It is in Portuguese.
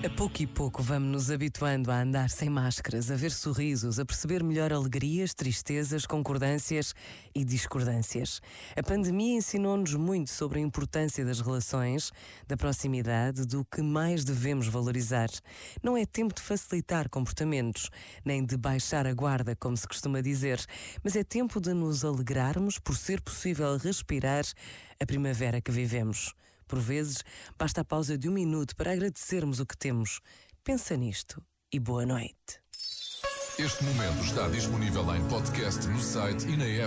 A pouco e pouco vamos nos habituando a andar sem máscaras, a ver sorrisos, a perceber melhor alegrias, tristezas, concordâncias e discordâncias. A pandemia ensinou-nos muito sobre a importância das relações, da proximidade, do que mais devemos valorizar. Não é tempo de facilitar comportamentos, nem de baixar a guarda, como se costuma dizer, mas é tempo de nos alegrarmos por ser possível respirar a primavera que vivemos. Por vezes, basta a pausa de um minuto para agradecermos o que temos. Pensa nisto e boa noite. Este momento está disponível em podcast no site e na app.